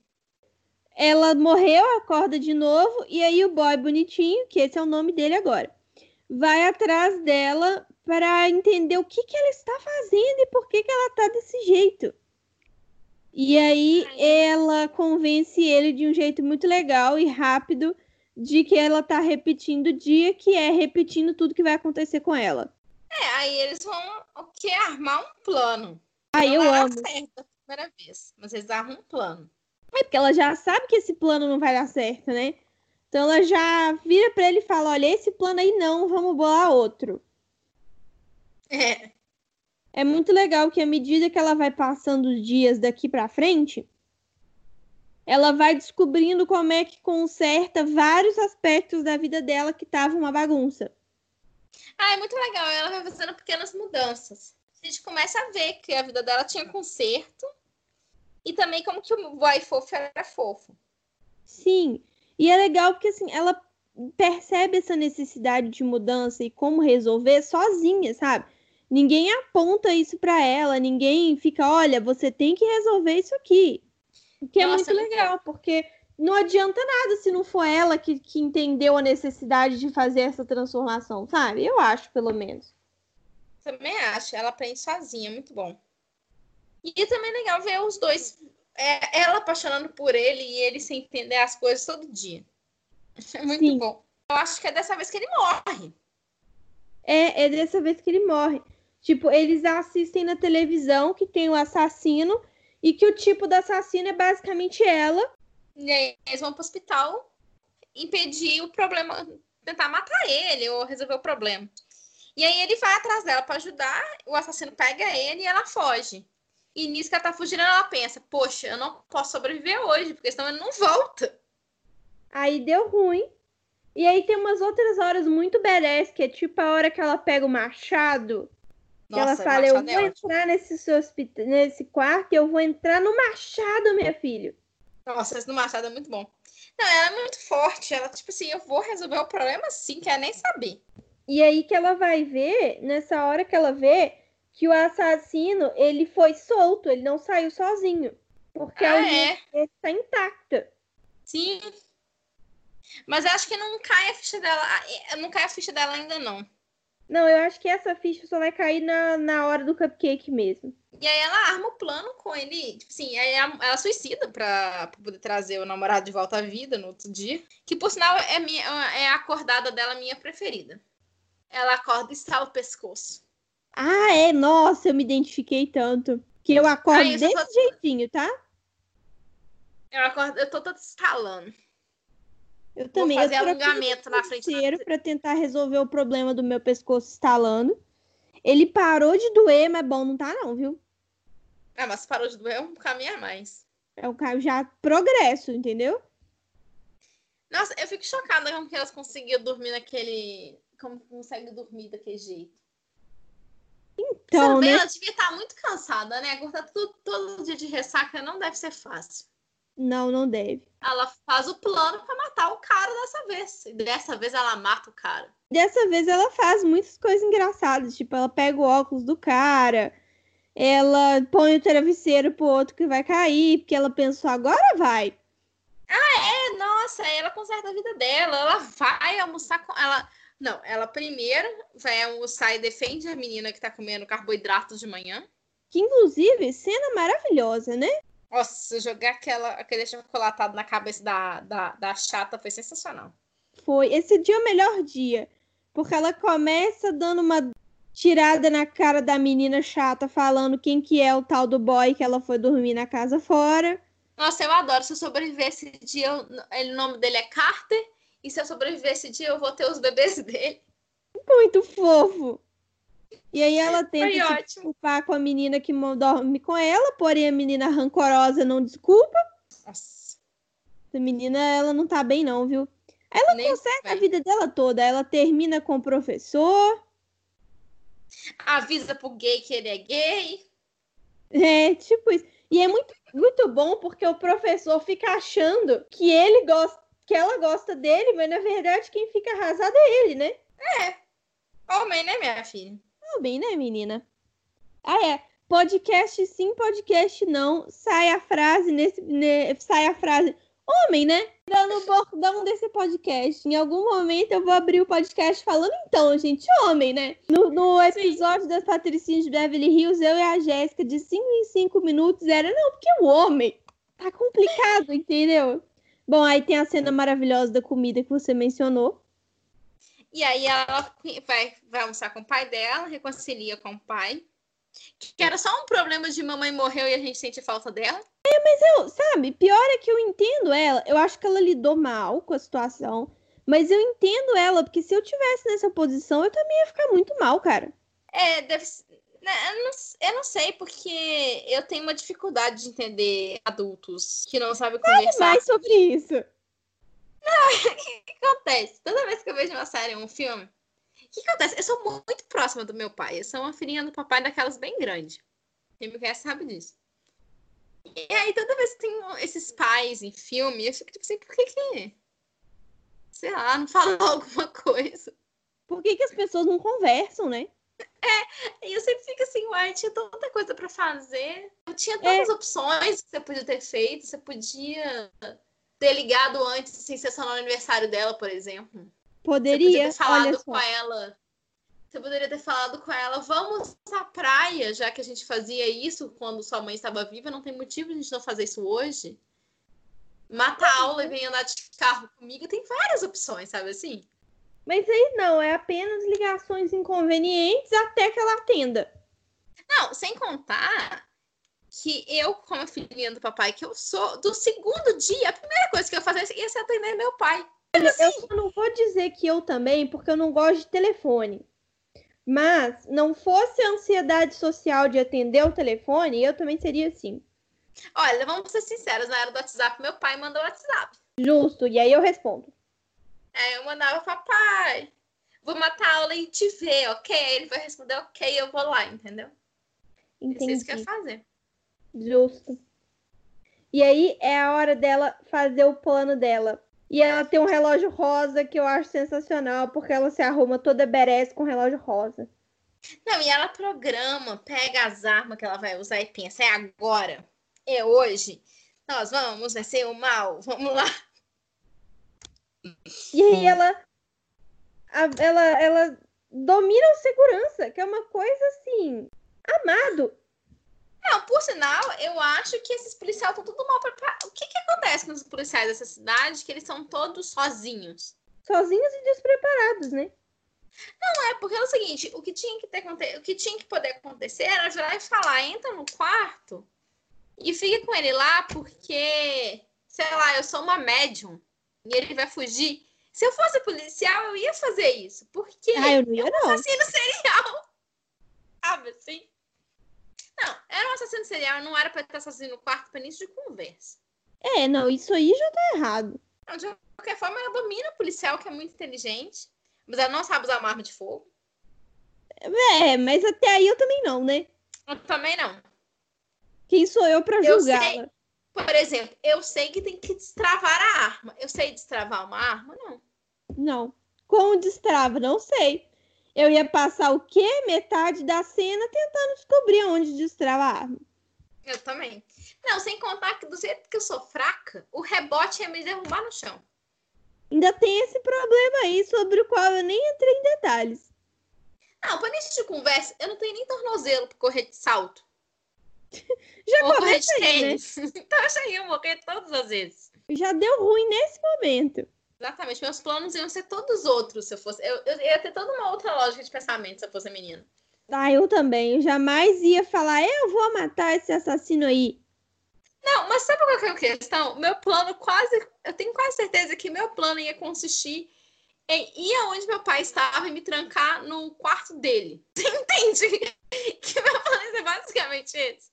Ela morreu, acorda de novo, e aí o boy bonitinho, que esse é o nome dele agora, vai atrás dela para entender o que, que ela está fazendo e por que, que ela tá desse jeito. E aí ela convence ele de um jeito muito legal e rápido de que ela tá repetindo o dia, que é repetindo tudo que vai acontecer com ela.
É, aí eles vão o que armar um plano.
Aí eu
não vai dar
amo.
certo a primeira vez, mas eles armam um plano.
É porque ela já sabe que esse plano não vai dar certo, né? Então ela já vira pra ele e fala: olha, esse plano aí não, vamos bolar outro.
É.
É muito legal que à medida que ela vai passando os dias daqui pra frente, ela vai descobrindo como é que conserta vários aspectos da vida dela que estavam uma bagunça.
Ah, é muito legal. Ela vai fazendo pequenas mudanças. A gente começa a ver que a vida dela tinha conserto. E também como que o boy fofo era fofo.
Sim, e é legal porque assim, ela percebe essa necessidade de mudança e como resolver sozinha, sabe? Ninguém aponta isso pra ela, ninguém fica, olha, você tem que resolver isso aqui. O que é
Nossa,
muito
muito
legal, porque não adianta nada se não for ela que, que entendeu a necessidade de fazer essa transformação, sabe? Eu acho, pelo menos.
Também acho. Ela aprende sozinha. Muito bom. E também é legal ver os dois. é, ela apaixonando por ele e ele sem entender as coisas todo dia. É muito
Sim.
bom. Eu acho que é dessa vez que ele morre.
É, é dessa vez que ele morre. Tipo, eles assistem na televisão que tem o assassino e que o tipo do assassino é basicamente ela.
E aí eles vão pro hospital impedir o problema, tentar matar ele ou resolver o problema. E aí ele vai atrás dela pra ajudar, o assassino pega ele e ela foge. E nisso que ela tá fugindo, ela pensa: Poxa, eu não posso sobreviver hoje, porque senão ele não volta.
Aí deu ruim. E aí tem umas outras horas muito badass, que é tipo a hora que ela pega o machado. Que ela
Nossa,
fala, eu vou
é
entrar nesse, seu hospita- nesse quarto eu vou entrar no machado, minha filha.
Nossa, esse do Machado é muito bom. Não, ela é muito forte. Ela, tipo assim, eu vou resolver o problema sim, quer nem saber.
E aí que ela vai ver, nessa hora que ela vê, que o assassino, ele foi solto, ele não saiu sozinho. Porque a
Ah,
audiência
é?
está intacta.
Sim. Mas acho que não cai a ficha dela. ah, é, Não cai a ficha dela ainda, não.
Não, eu acho que essa ficha só vai cair na, na hora do cupcake mesmo.
E aí ela arma o plano com ele. Tipo assim, aí ela, ela suicida pra, pra poder trazer o namorado de volta à vida no outro dia. Que por sinal é, minha, é a acordada dela minha preferida. Ela acorda e estala o pescoço.
Ah, é? Nossa, eu me identifiquei tanto. Que eu acordo
Ai, eu
desse
tô-
jeitinho, tá?
Eu acordo, eu tô toda estalando.
Eu também.
fazer
eu
alongamento na frente
para tentar resolver o problema do meu pescoço estalando. Ele parou de doer, mas bom não tá não, viu?
Ah, mas parou de doer é um caminho a mais.
É o cara já progresso, entendeu?
Nossa, eu fico chocada como que elas conseguiam dormir naquele. Como consegue dormir daquele jeito.
Então,
Sabe,
né?
ela devia estar muito cansada, né? Acordar todo dia de ressaca não deve ser fácil.
Não, não deve.
Ela faz o plano pra matar o cara dessa vez. E dessa vez ela mata o cara.
Dessa vez ela faz muitas coisas engraçadas, tipo, ela pega o óculos do cara, ela põe o travesseiro pro outro que vai cair, porque ela pensou, agora vai.
É, nossa, ela conserta a vida dela. Ela vai almoçar com. Ela Não, ela primeiro vai almoçar e defende a menina que tá comendo carboidratos de manhã.
Que inclusive, cena maravilhosa, né?
Nossa, jogar aquela, aquele chocolatado na cabeça da, da, da chata foi sensacional.
Foi. Esse dia é o melhor dia. Porque ela começa dando uma tirada na cara da menina chata, falando quem que é o tal do boy que ela foi dormir na casa fora.
Nossa, eu adoro. Se eu sobreviver esse dia, eu- o nome dele é Carter. E se eu sobreviver esse dia, eu vou ter os bebês dele.
Muito fofo. E aí ela tenta
Foi
se
ótimo.
desculpar com a menina que dorme com ela, porém a menina rancorosa não desculpa.
Nossa.
Essa menina, ela não tá bem não, viu? Ela
Nem
conserta a
bem.
vida dela toda. Ela termina com o professor.
Avisa pro gay que ele é gay.
É, tipo isso. E é muito, muito bom porque o professor fica achando que ele gosta, que ela gosta dele, mas na verdade quem fica arrasado é ele, né?
Homem, né, minha filha?
Tudo bem, né, menina? Ah, é. Podcast sim, podcast não. Sai a frase nesse. ne- sai a frase. Homem, né? Dando o bordão desse podcast. Em algum momento eu vou abrir o podcast falando, então, gente, homem, né? No, no episódio das Patricinhas de Beverly Hills, eu e a Jéssica, de 5 em 5 minutos, era, não, porque o homem. Tá complicado, entendeu? Bom, aí tem a cena maravilhosa da comida que você mencionou.
E aí ela vai, vai almoçar com o pai dela, reconcilia com o pai. Que era só um problema de mamãe morreu e a gente sente falta dela.
Eu, sabe, pior é que eu entendo ela. Eu acho que ela lidou mal com a situação. Mas eu entendo ela, porque se eu tivesse nessa posição, eu também ia ficar muito mal, cara.
É, deve ser- né, eu, não, eu não sei, porque eu tenho uma dificuldade de entender adultos que não sabem conversar.
Mais sobre isso.
O que acontece? Toda vez que eu vejo uma série ou um filme, o que acontece? Eu sou muito próxima do meu pai. Eu sou uma filhinha do papai daquelas bem grande. Quem me conhece sabe disso. E aí, toda vez que tem esses pais em filme, eu fico tipo assim, por que que... Sei lá, não fala alguma coisa.
Por que, que as pessoas não conversam, né?
E eu sempre fico assim, uai, tinha tanta coisa pra fazer. Tinha tantas opções que você podia ter feito. Você podia ter ligado antes, sem ser só no aniversário dela, por exemplo. Você podia
Poderia,
ter falado com ela. Você poderia ter falado com ela, vamos à praia, já que a gente fazia isso quando sua mãe estava viva, não tem motivo de a gente não fazer isso hoje. Mata a aula e vem andar de carro comigo, tem várias opções, sabe assim?
Mas aí não, é apenas ligações inconvenientes até que ela atenda.
Não, sem contar que eu, como filhinha do papai que eu sou, do segundo dia, a primeira coisa que eu fazia ia ser atender meu pai.
Eu só não vou dizer que eu também, porque eu não gosto de telefone. Mas não fosse a ansiedade social de atender o telefone, eu também seria assim.
Olha, vamos ser sinceros, na era do WhatsApp, meu pai mandou WhatsApp.
Justo. E aí eu respondo.
Aí eu mandava, papai, vou matar a aula e te ver, ok? Aí ele vai responder, ok, eu vou lá, entendeu? É isso que eu ia
Entendi.
fazer.
Justo. E aí é a hora dela fazer o plano dela. E ela tem um relógio rosa que eu acho sensacional, porque ela se arruma toda berece com relógio rosa.
Não, e ela programa, pega as armas que ela vai usar e pensa, é agora, é hoje, nós vamos vencer o mal, vamos lá.
E aí ela, a- ela, ela domina o segurança, que é uma coisa assim, amado.
Não, por sinal, eu acho que esses policiais estão tudo mal preparados. O que que acontece com os policiais dessa cidade? Que eles são todos sozinhos.
Sozinhos e despreparados, né?
Não é, porque é o seguinte, o que tinha que ter o que tinha que poder acontecer era virar e falar, entra no quarto e fica com ele lá porque, sei lá, eu sou uma médium e ele vai fugir. Se eu fosse policial, eu ia fazer isso, porque
Ah, eu não ia, não.
assassino serial. Sabe assim? Não, era um assassino serial, não era pra estar sozinho no quarto pra início de conversa.
É, não, isso aí já tá errado.
Não, de qualquer forma, ela domina o policial, que é muito inteligente, mas ela não sabe usar uma arma de fogo.
É, mas até aí eu também não, né?
Eu também não.
Quem sou eu pra julgá-la?
Por exemplo, eu sei que tem que destravar a arma. Eu sei destravar uma arma? Não.
Não. Como destrava? Não sei. Eu ia passar o quê? Metade da cena tentando descobrir onde destrava a arma.
Eu também. Não, sem contar que do jeito que eu sou fraca, o rebote ia me derrubar no chão.
Ainda tem esse problema aí sobre o qual eu nem entrei em detalhes.
Não, pra início de conversa, eu não tenho nem tornozelo pra correr de salto.
Já
Ou correr de
aí, né?
tênis. Então eu já ia morrer todas as vezes.
Já deu ruim nesse momento.
Exatamente. Meus planos iam ser todos outros se eu fosse. Eu, eu ia ter toda uma outra lógica de pensamento se eu fosse menina.
Ah, eu também. Eu jamais ia falar, eu vou matar esse assassino aí.
Não, mas sabe qual que é a questão? Meu plano quase. Eu tenho quase certeza que meu plano ia consistir em ir aonde meu pai estava e me trancar no quarto dele. Você entende? Que meu plano ia ser basicamente esse.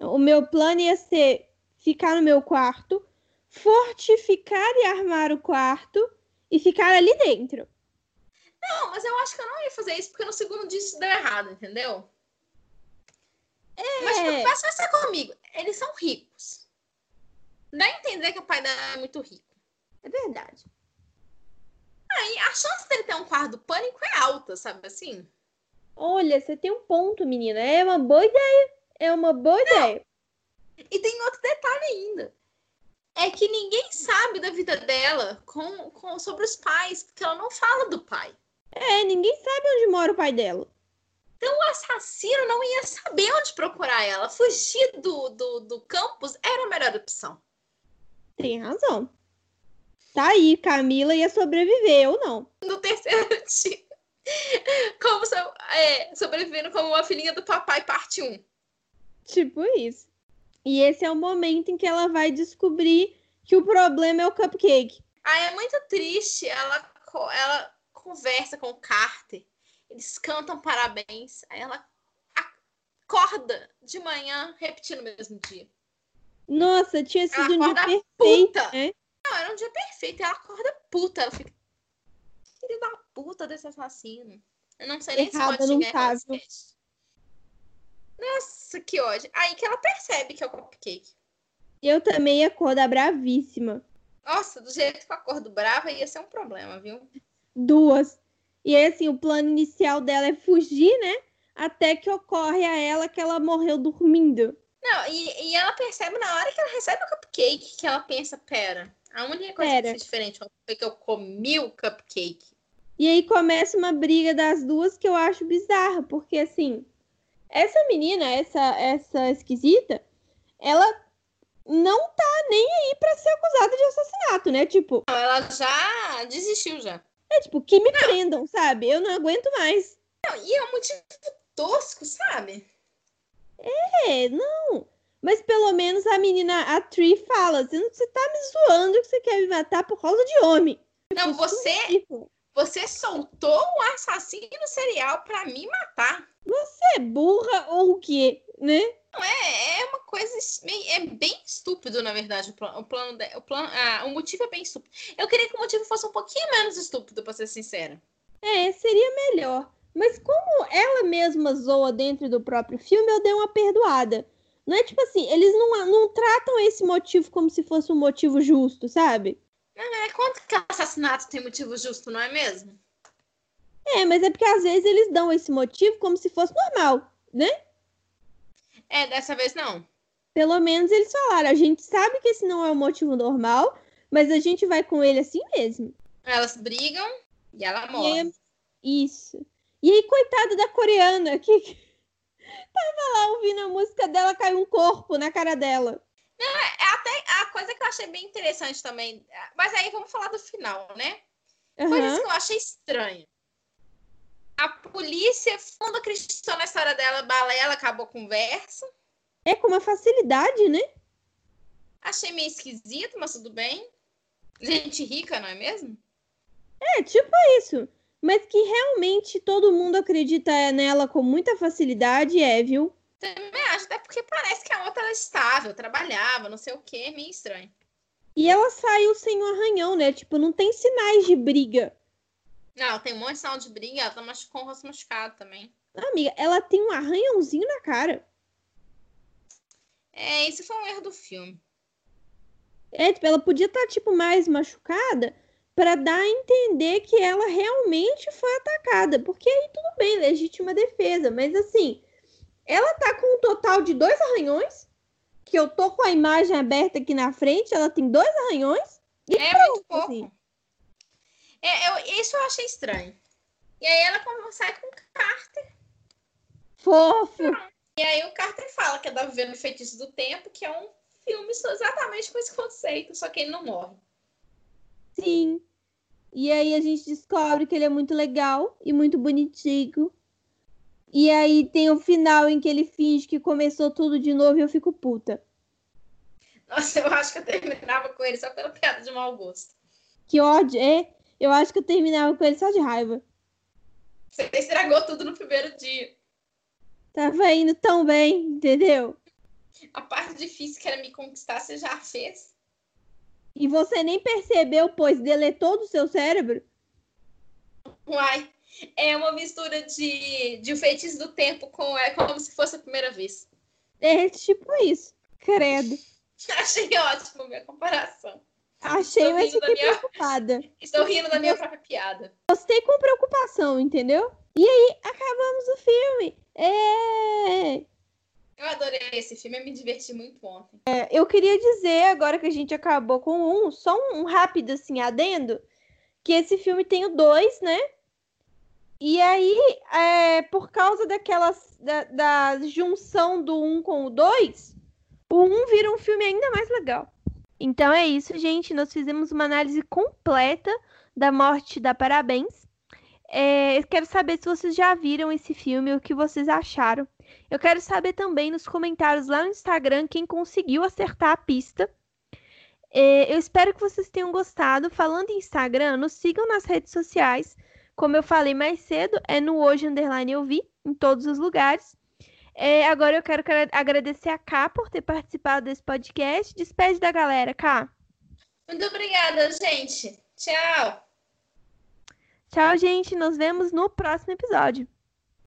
O meu plano ia ser ficar no meu quarto, fortificar e armar o quarto e ficar ali dentro.
Não, mas eu acho que eu não ia fazer isso porque no segundo dia isso deu errado, entendeu? Mas tipo, passa essa comigo. Eles são ricos. Dá a entender que o pai dela é muito rico.
É verdade.
Aí a chance dele ter um quarto do pânico é alta, sabe assim?
Olha, você tem um ponto, menina. É uma boa ideia. É uma boa ideia.
E tem outro detalhe ainda. É que ninguém sabe da vida dela com, com, sobre os pais, porque ela não fala do pai.
É, ninguém sabe onde mora o pai dela.
Então o assassino não ia saber onde procurar ela. Fugir do, do, do campus era a melhor opção.
Tem razão. Tá aí, Camila ia sobreviver, ou não.
No terceiro dia. Como é, sobrevivendo como uma filhinha do papai, parte 1.
Tipo isso. E esse é o momento em que ela vai descobrir que o problema é o cupcake.
Aí é muito triste. Ela, ela conversa com o Carter. Eles cantam parabéns. Aí ela acorda de manhã repetindo o mesmo dia.
Nossa, tinha sido um dia perfeito,
puta.
né?
Não, era um dia perfeito. Ela acorda puta. Ela fica. Filho da puta desse assassino. Eu não sei nem
Errada
se pode
não
xingar
tá,
essa
viu?
espécie. Nossa, que ódio. Aí que ela percebe que é o cupcake.
Eu também ia acordar bravíssima.
Nossa, do jeito que eu acordo brava ia ser um problema, viu?
Duas. E aí, assim, o plano inicial dela é fugir, né? Até que ocorre a ela que ela morreu dormindo.
Não, e, e ela percebe na hora que ela recebe o cupcake que ela pensa, pera, a única coisa
Pera.
que fez diferente foi que eu comi o cupcake.
E aí começa uma briga das duas que eu acho bizarra, porque assim, essa menina, essa essa esquisita, ela não tá nem aí pra ser acusada de assassinato, né? Tipo,
Não, ela já desistiu já.
é tipo, que me prendam, sabe? Eu não aguento mais.
Não, e é um motivo tosco, sabe?
É, não. Mas pelo menos a menina, a Tree, fala: você, não- tá me zoando que você quer me matar por causa de homem.
Não,
Tipo, isso
você,
é ridículo.
Você soltou o assassino serial pra me matar.
Você é burra ou o quê, né?
Não é, é uma coisa é bem estúpido, na verdade, o plano, o plano, o plano, ah, o motivo é bem estúpido. Eu queria que o motivo fosse um pouquinho menos estúpido, pra ser sincera.
É, seria melhor. Mas como ela mesma zoa dentro do próprio filme, eu dei uma perdoada. Não é tipo assim, eles não, não tratam esse motivo como se fosse um motivo justo, sabe?
É, quanto que assassinato tem motivo justo, não é mesmo?
É, mas é porque às vezes eles dão esse motivo como se fosse normal, né?
É, dessa vez não.
Pelo menos eles falaram, a gente sabe que esse não é o motivo normal, mas a gente vai com ele assim mesmo.
Elas brigam e ela morre.
aí- isso. E aí, coitada da coreana, que que tava lá ouvindo a música dela, caiu um corpo na cara dela.
É até a coisa que eu achei bem interessante também. Mas aí vamos falar do final, né? Coisas
Aham.
que eu achei estranho. A polícia, fundo acreditou na história dela, balela, acabou a conversa.
É com uma facilidade, né?
Achei meio esquisito, mas tudo bem. Gente rica, não é mesmo?
É, tipo isso. Mas que realmente todo mundo acredita nela com muita facilidade, é, viu?
Também acho, até porque parece que a outra era estável, trabalhava, não sei o quê, meio estranho.
E ela saiu sem um arranhão, né? Tipo, não tem sinais de briga.
Não, tem um monte de sinal de briga, ela tá machu- com o rosto machucado também.
Amiga, ela tem um arranhãozinho na cara.
É, esse foi um erro do filme.
É, tipo, ela podia estar, tipo, mais machucada pra dar a entender que ela realmente foi atacada. Porque aí tudo bem, legítima defesa. Mas assim, ela tá com um total de dois arranhões. Que eu tô com a imagem aberta aqui na frente, ela tem dois arranhões.
É muito pouco.
assim.
É, eu- isso eu achei estranho. E aí ela sai com o Carter.
Fofo!
E aí o Carter fala que é vivendo o Feitiço do Tempo, que é um filme exatamente com esse conceito, só que ele não morre.
Sim. E aí a gente descobre que ele é muito legal e muito bonitinho. E aí tem o final em que ele finge que começou tudo de novo e eu fico puta.
Nossa, eu acho que eu terminava com ele só pela piada de mau gosto.
Que ódio, é? Eu acho que eu terminava com ele só de raiva.
Você estragou tudo no primeiro dia.
Tava indo tão bem, entendeu?
A parte difícil que era me conquistar, você já fez.
E você nem percebeu, pois deletou do seu cérebro.
Uai, é uma mistura de, de feitiço do tempo com é como se fosse a primeira vez.
É tipo isso. Credo.
Achei ótimo a minha comparação.
Achei,
Tô
mas fiquei
minha-
preocupada.
Estou rindo da minha própria piada.
Gostei com preocupação, entendeu? E aí, acabamos o filme. É...
Eu adorei esse filme, eu me diverti muito ontem.
Eu queria dizer, agora que a gente acabou com um, só um, um rápido assim, adendo, que esse filme tem o dois, né? E aí, é, por causa daquelas, da, da junção do um com o dois, o um vira um filme ainda mais legal. Então é isso, gente. Nós fizemos uma análise completa da morte da Parabéns. É, quero saber se vocês já viram esse filme, o que vocês acharam. Eu quero saber também nos comentários lá no Instagram quem conseguiu acertar a pista. É, eu espero que vocês tenham gostado. Falando em Instagram, nos sigam nas redes sociais. Como eu falei mais cedo, é no Hoje Underline Eu Vi, em todos os lugares. É, agora eu quero quero agradecer a Ká por ter participado desse podcast. Despede da galera, Ká.
Muito obrigada, gente. Tchau.
Tchau, gente. Nos vemos no próximo episódio.